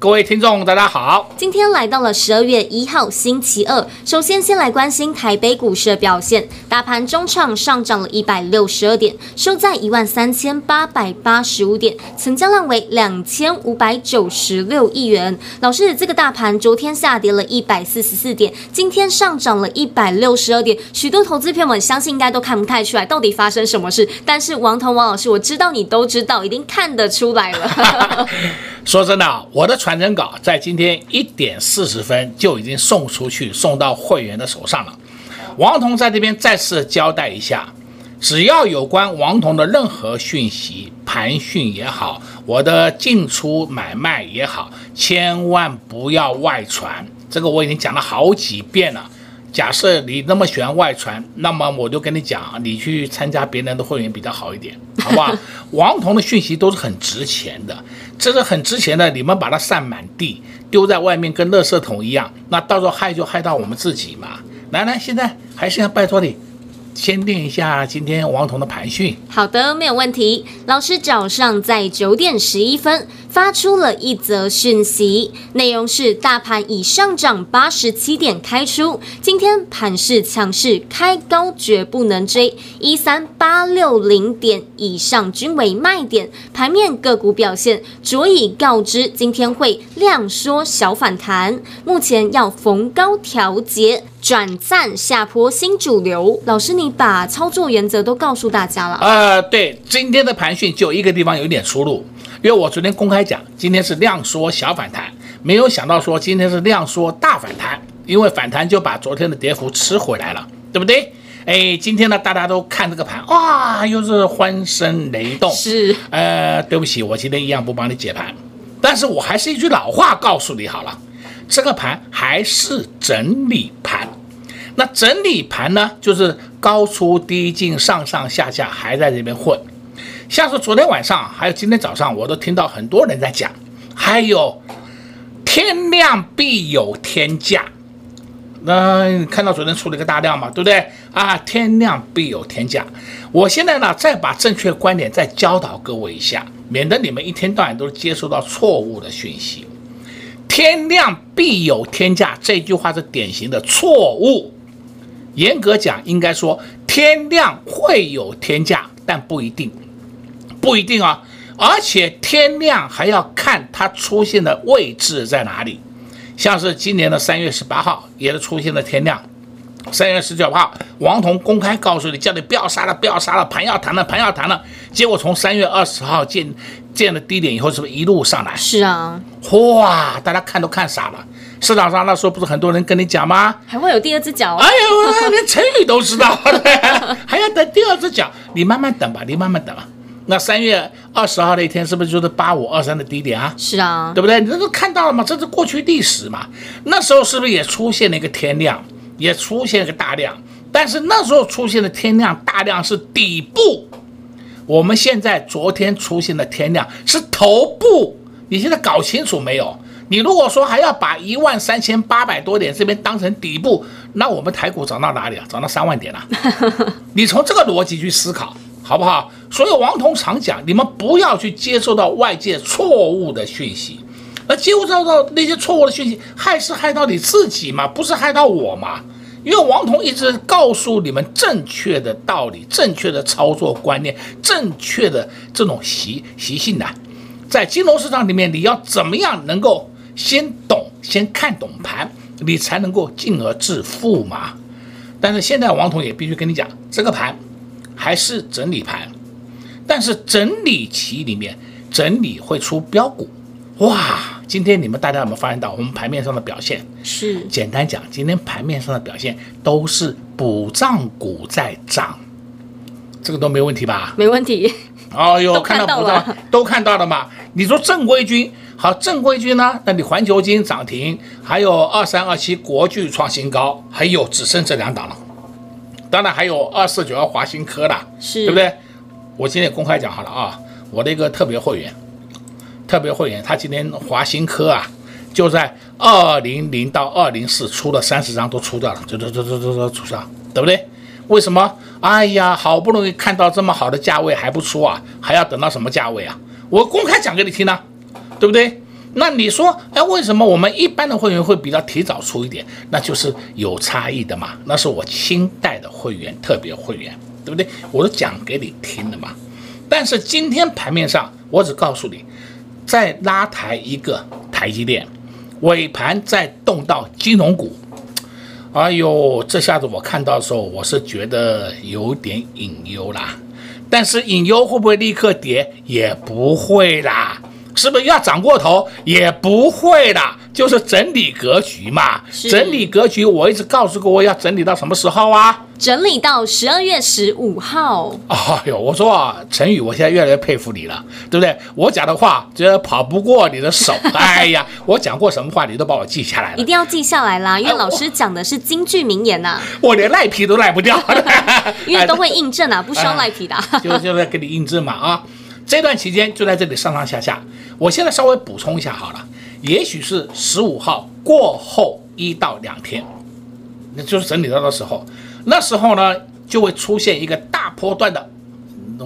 各位听众，大家好。今天来到了十二月一号星期二，首先先来关心台北股市的表现。大盘中场上涨了一百六十二点，收在一万三千八百八十五点，成交量为两千五百九十六亿元。老师，这个大盘昨天下跌了一百四十四点，今天上涨了一百六十二点。许多投资朋友们相信应该都看不太出来到底发生什么事，但是王彤王老师，我知道你都知道，一定看得出来了。说真的，我的传真稿在今天一点四十分就已经送出去，送到会员的手上了。王彤在这边再次交代一下，只要有关王彤的任何讯息，盘讯也好，我的进出买卖也好，千万不要外传。这个我已经讲了好几遍了。假设你那么喜欢外传，那么我就跟你讲，你去参加别人的会员比较好一点，好不好？王彤的讯息都是很值钱的，这是很值钱的，你们把它散满地，丢在外面跟垃圾桶一样，那到时候害就害到我们自己嘛。来来，现在还是要拜托你。先练一下今天王彤的盘讯。好的，没有问题。老师早上在九点十一分发出了一则讯息，内容是大盘已上涨八十七点开出，今天盘势强势，开高绝不能追，一三八六零点以上均为卖点。盘面个股表现，着以告知今天会量缩小反弹，目前要逢高调节。转战下坡新主流，老师，你把操作原则都告诉大家了。呃，对，今天的盘讯就一个地方有点出入，因为我昨天公开讲，今天是量缩小反弹，没有想到说今天是量缩大反弹，因为反弹就把昨天的跌幅吃回来了，对不对？哎，今天呢，大家都看这个盘，哇，又是欢声雷动。是，呃，对不起，我今天一样不帮你解盘，但是我还是一句老话告诉你好了。这个盘还是整理盘，那整理盘呢，就是高出低进，上上下下还在这边混。像是昨天晚上还有今天早上，我都听到很多人在讲，还有天量必有天价。那看到昨天出了一个大量嘛，对不对啊？天量必有天价。我现在呢，再把正确观点再教导各位一下，免得你们一天到晚都接收到错误的讯息。天量必有天价，这句话是典型的错误。严格讲，应该说天量会有天价，但不一定，不一定啊。而且天量还要看它出现的位置在哪里。像是今年的三月十八号，也是出现了天量。三月十九号，王彤公开告诉你，叫你不要杀了，不要杀了，盘要弹了，盘要弹了。结果从三月二十号见见了低点以后，是不是一路上来？是啊，哇，大家看都看傻了。市场上那时候不是很多人跟你讲吗？还会有第二只脚？哎呦，连成语都知道，还要等第二只脚？你慢慢等吧，你慢慢等吧。那三月二十号那一天，是不是就是八五二三的低点啊？是啊，对不对？你这都看到了嘛？这是过去历史嘛。那时候是不是也出现了一个天量？也出现了个大量，但是那时候出现的天量大量是底部，我们现在昨天出现的天量是头部，你现在搞清楚没有？你如果说还要把一万三千八百多点这边当成底部，那我们台股涨到哪里啊？涨到三万点了。你从这个逻辑去思考，好不好？所以王彤常讲，你们不要去接受到外界错误的讯息。而接触到那些错误的讯息，害是害到你自己嘛，不是害到我嘛？因为王彤一直告诉你们正确的道理、正确的操作观念、正确的这种习习性呢，在金融市场里面，你要怎么样能够先懂、先看懂盘，你才能够进而致富嘛？但是现在王彤也必须跟你讲，这个盘还是整理盘，但是整理期里面整理会出标股，哇！今天你们大家有没有发现到我们盘面上的表现？是，简单讲，今天盘面上的表现都是补涨股在涨，这个都没问题吧？没问题。哦哟，看到补涨都看到了嘛？你说正规军好，正规军呢？那你环球金涨停，还有二三二七国巨创新高，还有只剩这两档了。当然还有二四九二华新科的，是对不对？我今天公开讲好了啊，我的一个特别会员，特别会员他今天华新科啊，就在二零零到二零四出了三十张都出掉了，就就就就就就出掉，对不对？为什么？哎呀，好不容易看到这么好的价位还不出啊，还要等到什么价位啊？我公开讲给你听呢，对不对？那你说，哎，为什么我们一般的会员会比较提早出一点？那就是有差异的嘛。那是我清代的会员，特别会员，对不对？我都讲给你听的嘛。但是今天盘面上，我只告诉你，再拉抬一个台积电，尾盘再动到金融股。哎呦，这下子我看到的时候，我是觉得有点隐忧啦。但是隐忧会不会立刻跌？也不会啦。是不是要涨过头？也不会啦，就是整理格局嘛。整理格局，我一直告诉过我要整理到什么时候啊？整理到十二月十五号。哎呦，我说啊，陈宇，我现在越来越佩服你了，对不对？我讲的话，觉得跑不过你的手。哎呀，我讲过什么话，你都把我记下来了。一定要记下来啦，因为老师讲的是京剧名言呐、啊。我连赖皮都赖不掉，因为都会印证啊，不需要赖皮的。就就在给你印证嘛啊。这段期间就在这里上上下下，我现在稍微补充一下好了，也许是十五号过后一到两天，那就是整理到的时候，那时候呢就会出现一个大波段的，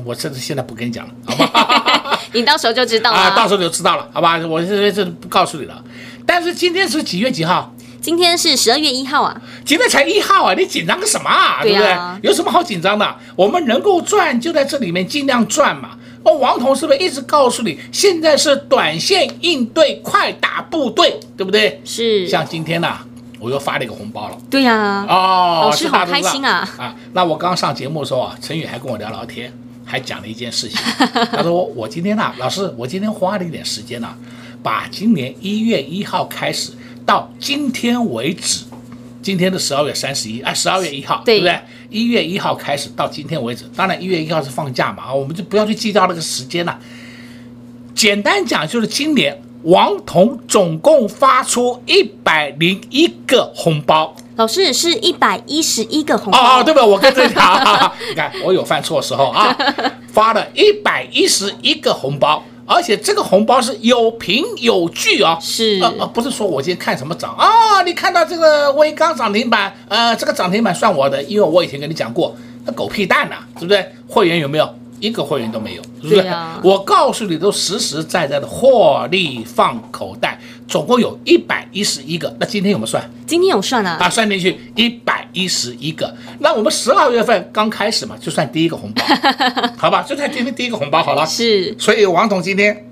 我甚至现在不跟你讲了，好吧？你到时候就知道了，啊，到时候就知道了，好吧？我这这不告诉你了。但是今天是几月几号？今天是十二月一号啊，今天才一号啊，你紧张个什么啊？对啊，对不对？有什么好紧张的？我们能够赚就在这里面尽量赚嘛。哦，王彤是不是一直告诉你，现在是短线应对，快打部队，对不对？是。像今天呢、啊，我又发了一个红包了。对呀、啊。哦，老师好开心啊！啊，那我刚上节目的时候啊，陈宇还跟我聊聊天，还讲了一件事情。他说我今天呢、啊，老师，我今天花了一点时间呢、啊，把今年一月一号开始到今天为止。今天的十二月三十一，哎，十二月一号，对，不对？一月一号开始到今天为止，当然一月一号是放假嘛，啊，我们就不要去计较那个时间了。简单讲，就是今年王彤总共发出一百零一个红包。老师是一百一十一个红包哦，哦，对不对？我跟着讲，你看我有犯错的时候啊，发了一百一十一个红包。而且这个红包是有凭有据啊、哦，是呃呃，不是说我今天看什么涨啊、哦，你看到这个威刚涨停板，呃，这个涨停板算我的，因为我以前跟你讲过，那狗屁蛋呐、啊，对不对？会员有没有？一个会员都没有，是不是？啊、我告诉你，都实实在在的获利放口袋，总共有一百一十一个。那今天有没有算？今天有算啊，啊，算进去一百一十一个。那我们十二月份刚开始嘛，就算第一个红包，好吧？就算今天第一个红包好了。是。所以王总今天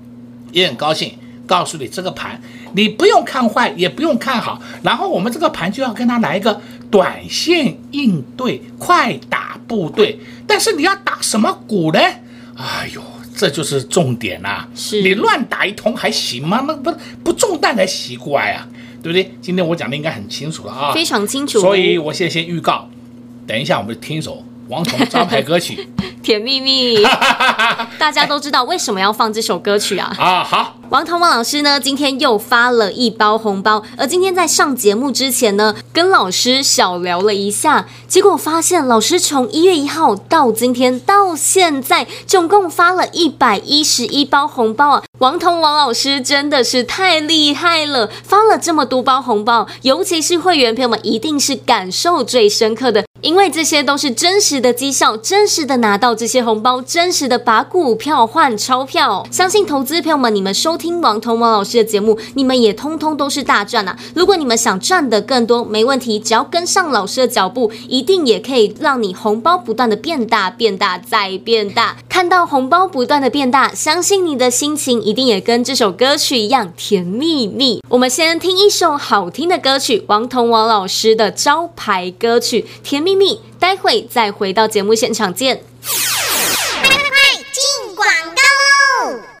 也很高兴，告诉你这个盘，你不用看坏，也不用看好，然后我们这个盘就要跟他来一个短线应对，快打部队。但是你要打什么股呢？哎呦，这就是重点呐、啊！是你乱打一通还行吗？那不不中弹才奇怪啊，对不对？今天我讲的应该很清楚了啊，非常清楚。所以我现在先预告，等一下我们听一首王彤招牌歌曲《甜蜜蜜》，大家都知道为什么要放这首歌曲啊？啊，好。王彤王老师呢，今天又发了一包红包，而今天在上节目之前呢，跟老师小聊了一下，结果发现老师从一月一号到今天到现在，总共发了一百一十一包红包啊！王彤王老师真的是太厉害了，发了这么多包红包，尤其是会员朋友们一定是感受最深刻的，因为这些都是真实的绩效，真实的拿到这些红包，真实的把股票换钞票，相信投资朋友们，你们收。听王彤王老师的节目，你们也通通都是大赚啊！如果你们想赚的更多，没问题，只要跟上老师的脚步，一定也可以让你红包不断的变大、变大再变大。看到红包不断的变大，相信你的心情一定也跟这首歌曲一样甜蜜蜜。我们先听一首好听的歌曲，王彤王老师的招牌歌曲《甜蜜蜜》，待会再回到节目现场见。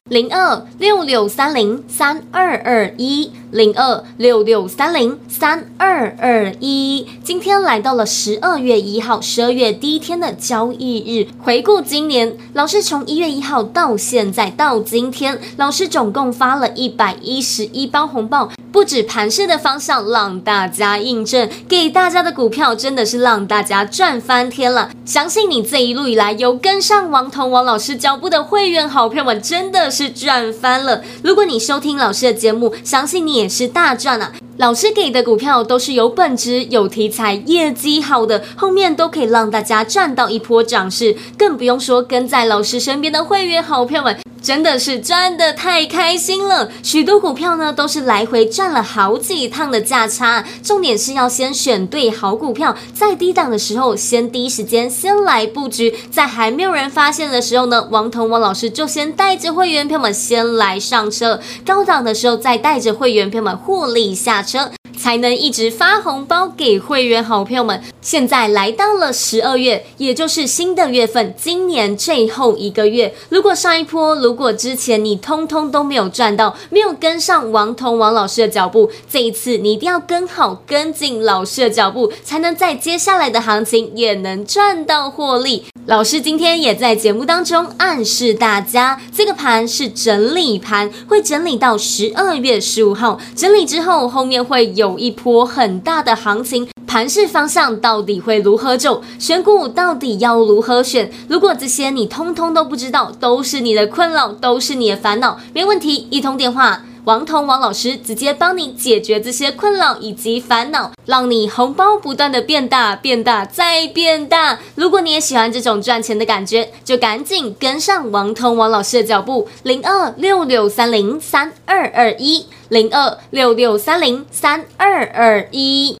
零二六六三零三二二一。零二六六三零三二二一，今天来到了十二月一号，十二月第一天的交易日。回顾今年，老师从一月一号到现在到今天，老师总共发了一百一十一包红包，不止盘势的方向让大家印证，给大家的股票真的是让大家赚翻天了。相信你这一路以来有跟上王彤王老师脚步的会员好朋友们，真的是赚翻了。如果你收听老师的节目，相信你。也是大赚啊！老师给的股票都是有本质、有题材、业绩好的，后面都可以让大家赚到一波涨势，更不用说跟在老师身边的会员好票们。真的是赚的太开心了，许多股票呢都是来回赚了好几趟的价差。重点是要先选对好股票，在低档的时候先第一时间先来布局，在还没有人发现的时候呢，王彤王老师就先带着会员朋友们先来上车，高档的时候再带着会员朋友们获利下车。才能一直发红包给会员好朋友们。现在来到了十二月，也就是新的月份，今年最后一个月。如果上一波，如果之前你通通都没有赚到，没有跟上王彤王老师的脚步，这一次你一定要跟好、跟紧老师的脚步，才能在接下来的行情也能赚到获利。老师今天也在节目当中暗示大家，这个盘是整理盘，会整理到十二月十五号。整理之后，后面会有一波很大的行情。盘势方向到底会如何走？选股到底要如何选？如果这些你通通都不知道，都是你的困扰，都是你的烦恼，没问题，一通电话。王彤王老师直接帮你解决这些困扰以及烦恼，让你红包不断的变大、变大再变大。如果你也喜欢这种赚钱的感觉，就赶紧跟上王彤王老师的脚步，零二六六三零三二二一，零二六六三零三二二一。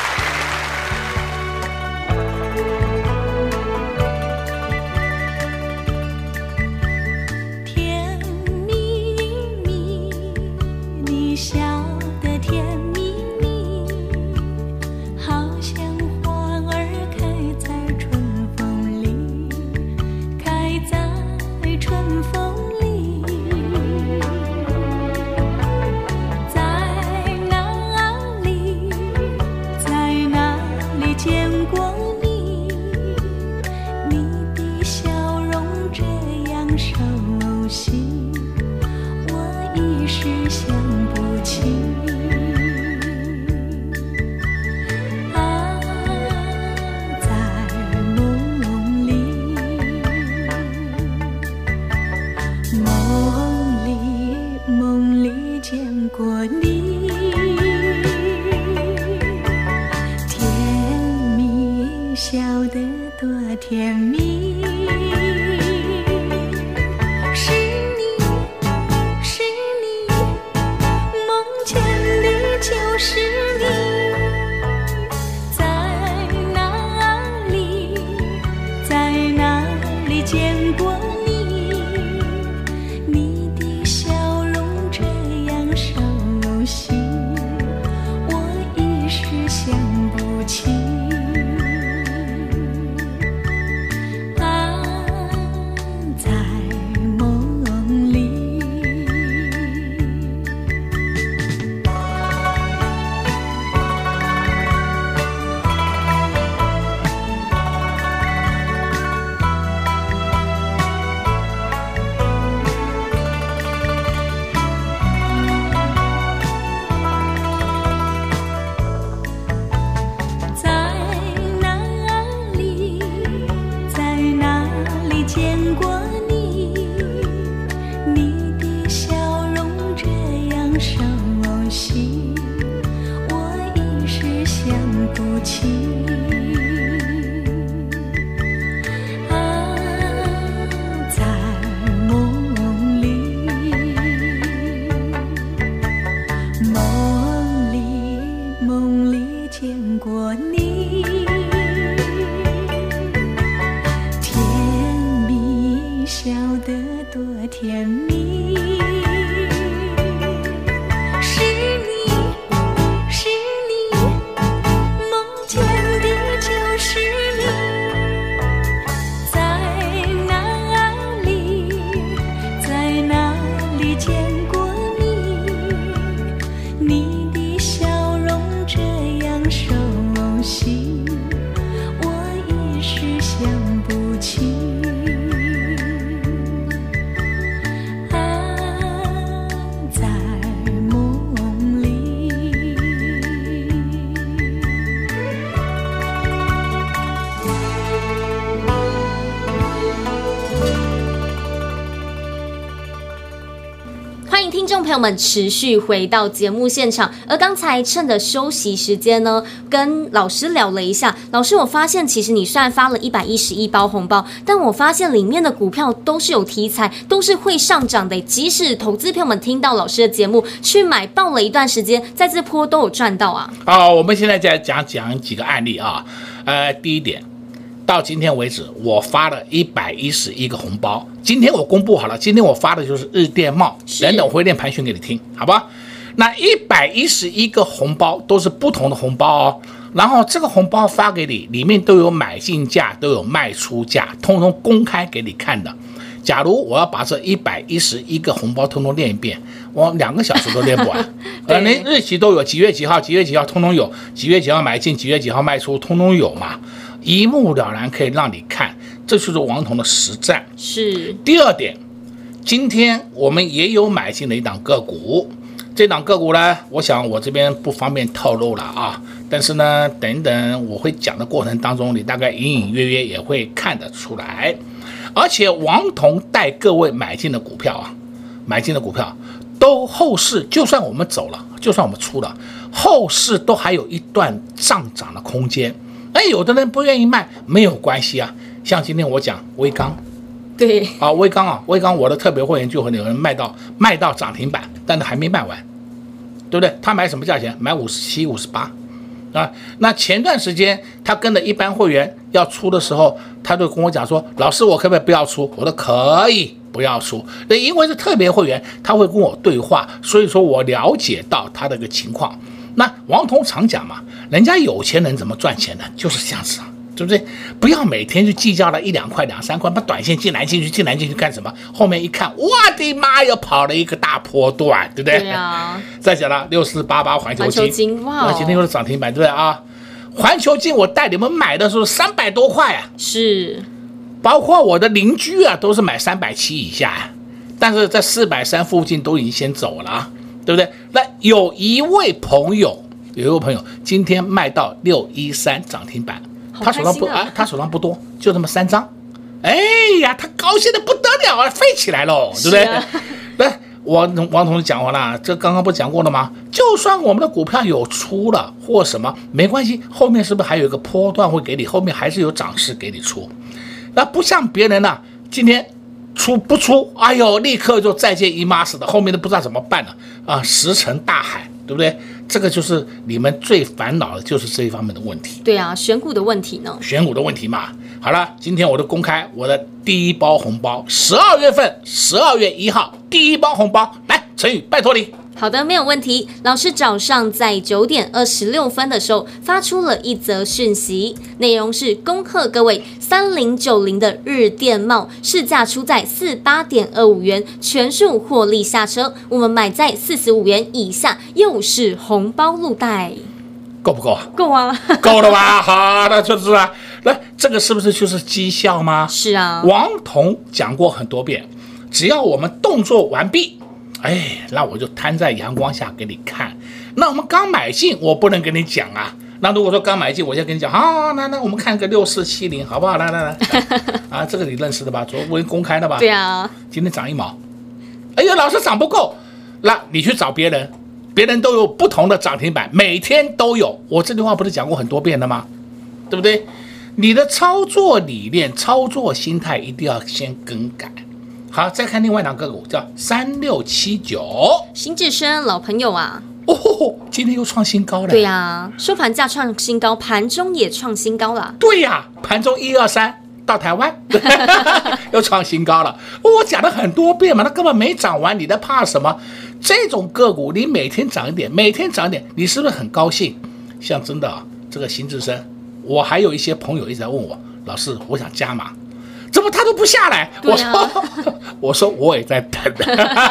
母亲朋友们持续回到节目现场。而刚才趁着休息时间呢，跟老师聊了一下。老师，我发现其实你虽然发了一百一十一包红包，但我发现里面的股票都是有题材，都是会上涨的。即使投资朋友们听到老师的节目去买，抱了一段时间，在这波都有赚到啊。好，我们现在再讲讲几个案例啊。呃，第一点，到今天为止，我发了一百一十一个红包。今天我公布好了，今天我发的就是日电贸，等等我会练盘旋给你听，好吧？那一百一十一个红包都是不同的红包哦，然后这个红包发给你，里面都有买进价，都有卖出价，通通公开给你看的。假如我要把这一百一十一个红包通通练一遍，我两个小时都练不完。对呃，连日期都有，几月几号，几月几号，通通有，几月几号买进，几月几号卖出，通通有嘛，一目了然，可以让你看，这就是王彤的实战。是第二点，今天我们也有买进了一档个股，这档个股呢，我想我这边不方便透露了啊，但是呢，等等我会讲的过程当中，你大概隐隐约约也会看得出来。而且王彤带各位买进的股票啊，买进的股票都后市，就算我们走了，就算我们出了，后市都还有一段上涨的空间。哎，有的人不愿意卖，没有关系啊。像今天我讲威刚。对，啊，威刚啊，威刚，我的特别会员就会有人卖到卖到涨停板，但是还没卖完，对不对？他买什么价钱？买五十七、五十八，啊，那前段时间他跟着一般会员要出的时候，他就跟我讲说：“老师，我可不可以不要出？”我说：“可以不要出。”那因为是特别会员，他会跟我对话，所以说我了解到他的一个情况。那王彤常讲嘛，人家有钱人怎么赚钱呢？就是这样子啊。对不对？不要每天就计较了一两块、两三块，把短线进来进去、进来进去干什么？后面一看，我的妈，呀跑了一个大波段，对不对？对啊。再讲了，六四八八环球金，环球晶哇、哦，今天又是涨停板，对不对啊？环球金我带你们买的时候三百多块啊，是，包括我的邻居啊，都是买三百七以下，但是在四百三附近都已经先走了，对不对？那有一位朋友，有一位朋友今天卖到六一三涨停板。他手上不啊，他手上不多，就那么三张。哎呀，他高兴的不得了啊，飞起来喽，对不对？来，王王同志讲完了，这刚刚不讲过了吗？就算我们的股票有出了或什么，没关系，后面是不是还有一个波段会给你？后面还是有涨势给你出。那不像别人呢，今天出不出？哎呦，立刻就再见姨妈似的，后面都不知道怎么办了啊，石沉大海。对不对？这个就是你们最烦恼的，就是这一方面的问题。对啊，选股的问题呢？选股的问题嘛。好了，今天我就公开我的第一包红包，十二月份十二月一号第一包红包，来，陈宇，拜托你。好的，没有问题。老师早上在九点二十六分的时候发出了一则讯息，内容是恭贺各位三零九零的日电贸市价出在四八点二五元，全数获利下车。我们买在四十五元以下，又是红包入袋，够不够啊？够啊，够了吧？好，那就是啊。来，这个是不是就是绩效吗？是啊。王彤讲过很多遍，只要我们动作完毕。哎，那我就摊在阳光下给你看。那我们刚买进，我不能跟你讲啊。那如果说刚买进，我先跟你讲，好，那那我们看个六四七零，好不好？来来来，啊，这个你认识的吧？昨天公开的吧？对啊。今天涨一毛。哎呀，老是涨不够，那你去找别人，别人都有不同的涨停板，每天都有。我这句话不是讲过很多遍了吗？对不对？你的操作理念、操作心态一定要先更改。好，再看另外两个股，叫三六七九，邢志深老朋友啊，哦，今天又创新高了。对呀、啊，收盘价创新高，盘中也创新高了。对呀、啊，盘中一二三到台湾 又创新高了。我讲了很多遍嘛，它根本没涨完，你在怕什么？这种个股你每天涨一点，每天涨一点，你是不是很高兴？像真的啊，这个邢志深，我还有一些朋友一直在问我，老师，我想加码，怎么他都不下来？啊、我说，我说我也在等，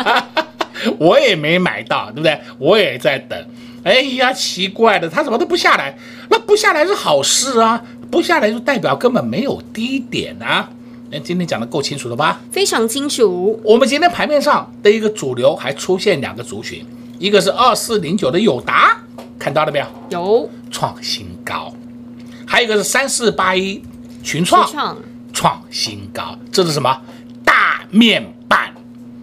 我也没买到，对不对？我也在等。哎呀，奇怪的，他怎么都不下来？那不下来是好事啊，不下来就代表根本没有低点啊。那今天讲的够清楚了吧？非常清楚。我们今天盘面上的一个主流还出现两个族群，一个是二四零九的友达，看到了没有？有创新高，还有一个是三四八一群创创新高，这是什么？大面板。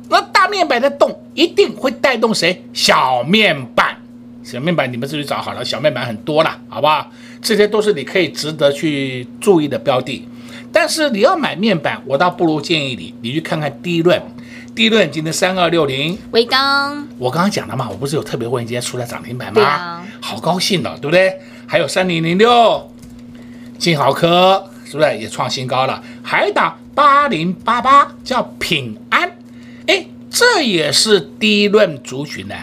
那大面板的动一定会带动谁？小面板。小面板你们自己找好了，小面板很多了，好不好？这些都是你可以值得去注意的标的。但是你要买面板，我倒不如建议你，你去看看低润。低润今天三二六零，维刚，我刚刚讲了嘛，我不是有特别问今天出来涨停板吗？对啊，好高兴的，对不对？还有三零零六，金豪科是不是也创新高了？还档八零八八叫平安，哎，这也是低润族群呢。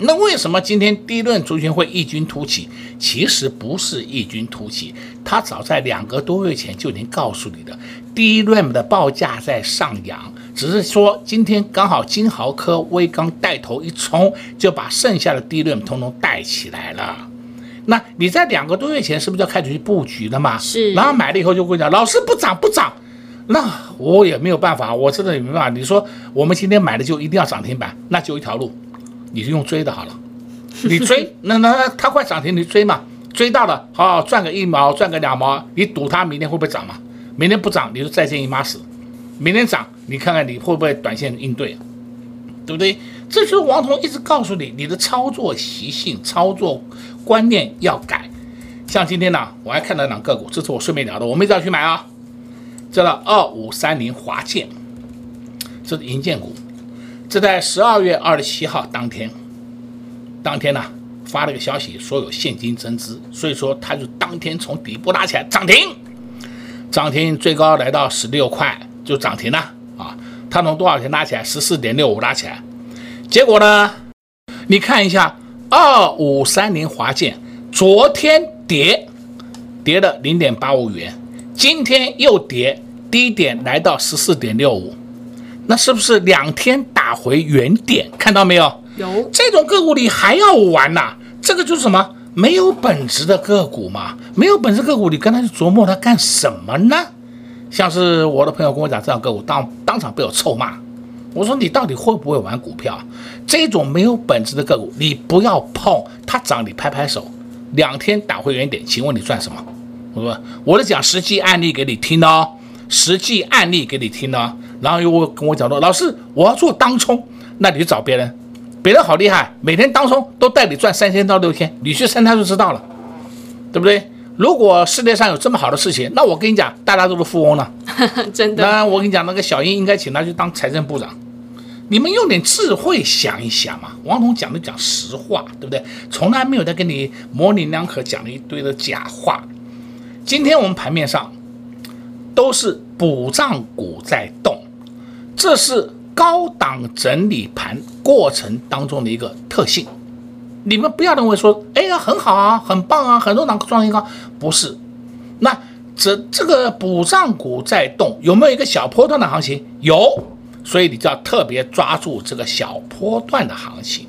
那为什么今天低润族群会异军突起？其实不是异军突起，它早在两个多月前就已经告诉你的，低润的报价在上扬，只是说今天刚好金豪科、威刚带头一冲，就把剩下的低润通通带起来了。那你在两个多月前是不是就开始去布局了嘛？是。然后买了以后就跟你讲，老师不涨不涨，那我也没有办法，我真的也没办法。你说我们今天买的就一定要涨停板，那就一条路。你就用追的好了，你追，那那它快涨停，你追嘛，追到了，好赚个一毛，赚个两毛，你赌它明天会不会涨嘛？明天不涨，你就再见姨妈死；明天涨，你看看你会不会短线应对，对不对？这就是王彤一直告诉你，你的操作习性、操作观念要改。像今天呢，我还看到两个股，这是我顺便聊的，我没找去买啊。这个二五三零华健，这是银建股。这在十二月二十七号当天，当天呢、发了个消息，说有现金增资，所以说他就当天从底部拉起来涨停，涨停最高来到十六块就涨停了啊！他从多少钱拉起来？十四点六五拉起来，结果呢？你看一下二五三零华建，昨天跌跌了零点八五元，今天又跌，低点来到十四点六五。那是不是两天打回原点？看到没有？有这种个股你还要玩呐、啊？这个就是什么？没有本质的个股嘛。没有本质个股，你跟他去琢磨它干什么呢？像是我的朋友跟我讲，这样个股当当场被我臭骂。我说你到底会不会玩股票？这种没有本质的个股，你不要碰。它涨你拍拍手，两天打回原点，请问你赚什么？我说我是讲实际案例给你听哦，实际案例给你听哦。然后又跟我讲说，老师，我要做当冲，那你就找别人，别人好厉害，每天当冲都带你赚三千到六千，你去参他就知道了，对不对？如果世界上有这么好的事情，那我跟你讲，大家都是富翁了，真的。那我跟你讲，那个小英应该请他去当财政部长。你们用点智慧想一想嘛，王彤讲的讲实话，对不对？从来没有在跟你模棱两可讲了一堆的假话。今天我们盘面上都是补涨股在动。这是高档整理盘过程当中的一个特性，你们不要认为说，哎呀，很好啊，很棒啊，很多档创新高，不是。那这这个补涨股在动，有没有一个小波段的行情？有，所以你就要特别抓住这个小波段的行情，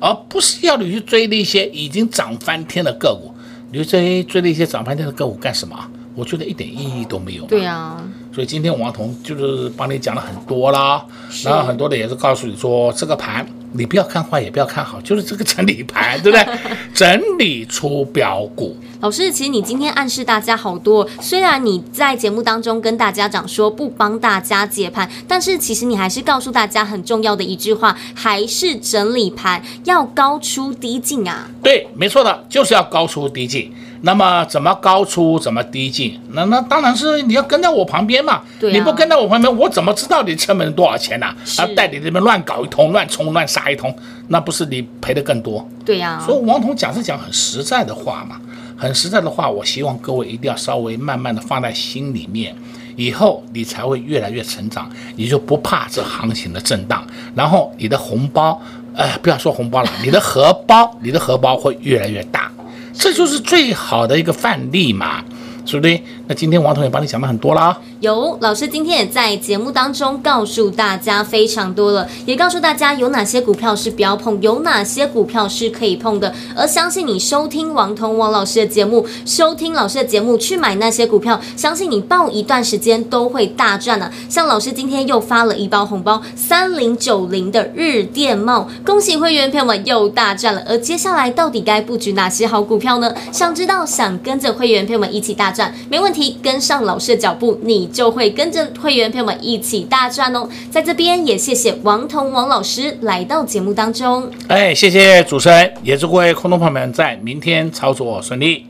而不是要你去追那些已经涨翻天的个股。你追追那些涨翻天的个股干什么？我觉得一点意义都没有。对呀。所以今天王彤就是帮你讲了很多啦，然后很多的也是告诉你说，这个盘你不要看坏，也不要看好，就是这个整理盘，对不对？整理出标股。老师，其实你今天暗示大家好多，虽然你在节目当中跟大家讲说不帮大家解盘，但是其实你还是告诉大家很重要的一句话，还是整理盘要高出低进啊。对，没错的，就是要高出低进。那么怎么高出，怎么低进？那那当然是你要跟在我旁边嘛。对啊。你不跟在我旁边，我怎么知道你成本多少钱呢？啊？啊，带你这边乱搞一通，乱冲乱杀一通，那不是你赔的更多？对呀，啊。所以王彤讲是讲很实在的话嘛，很实在的话，我希望各位一定要稍微慢慢的放在心里面，以后你才会越来越成长，你就不怕这行情的震荡，然后你的红包，呃，不要说红包了，你的荷包，你的荷包会越来越大，这就是最好的一个范例嘛。是不对？那今天王彤也帮你想了很多了啊。有老师今天也在节目当中告诉大家非常多了，也告诉大家有哪些股票是不要碰，有哪些股票是可以碰的。而相信你收听王彤王老师的节目，收听老师的节目去买那些股票，相信你抱一段时间都会大赚呢、啊。像老师今天又发了一包红包，三零九零的日电茂，恭喜会员朋友们又大赚了。而接下来到底该布局哪些好股票呢？想知道，想跟着会员朋友们一起大赚。没问题，跟上老师的脚步，你就会跟着会员朋友们一起大赚哦。在这边也谢谢王彤王老师来到节目当中。哎，谢谢主持人，也祝各位空中朋友们在明天操作顺利。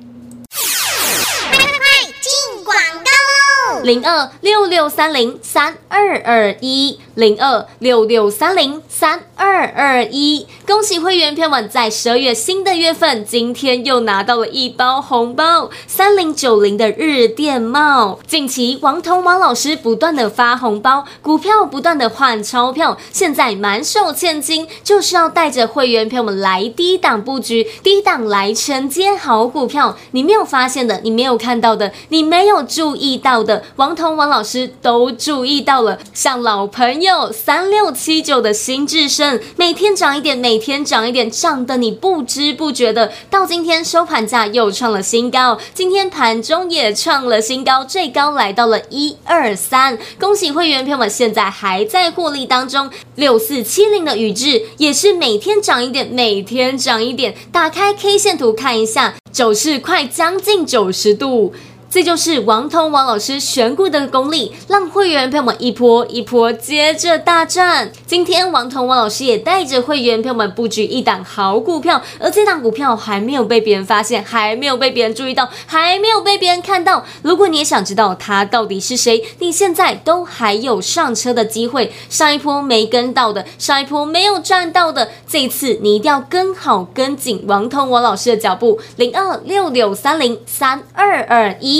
进广告喽！零二六六三零三二二一，零二六六三零三二二一。恭喜会员朋友们在十二月新的月份，今天又拿到了一包红包，三零九零的日电帽。近期王彤王老师不断的发红包，股票不断的换钞票，现在满手现金，就是要带着会员朋友们来低档布局，低档来承接好股票。你没有发现的，你没有看到的，你没有注意到的，王彤王老师都注意到了。像老朋友三六七九的新至升，每天涨一点，每天涨一点，涨得你不知不觉的，到今天收盘价又创了新高，今天盘中也创了新高，最高来到了一二三。恭喜会员朋友们，现在还在获利当中。六四七零的宇智也是每天涨一点，每天涨一点。打开 K 线图看一下，走势快将近九十度。这就是王彤王老师选股的功力，让会员朋友们一波一波接着大赚。今天王彤王老师也带着会员朋友们布局一档好股票，而这档股票还没有被别人发现，还没有被别人注意到，还没有被别人看到。如果你也想知道他到底是谁，你现在都还有上车的机会。上一波没跟到的，上一波没有赚到的，这一次你一定要跟好跟紧王彤王老师的脚步。零二六六三零三二二一。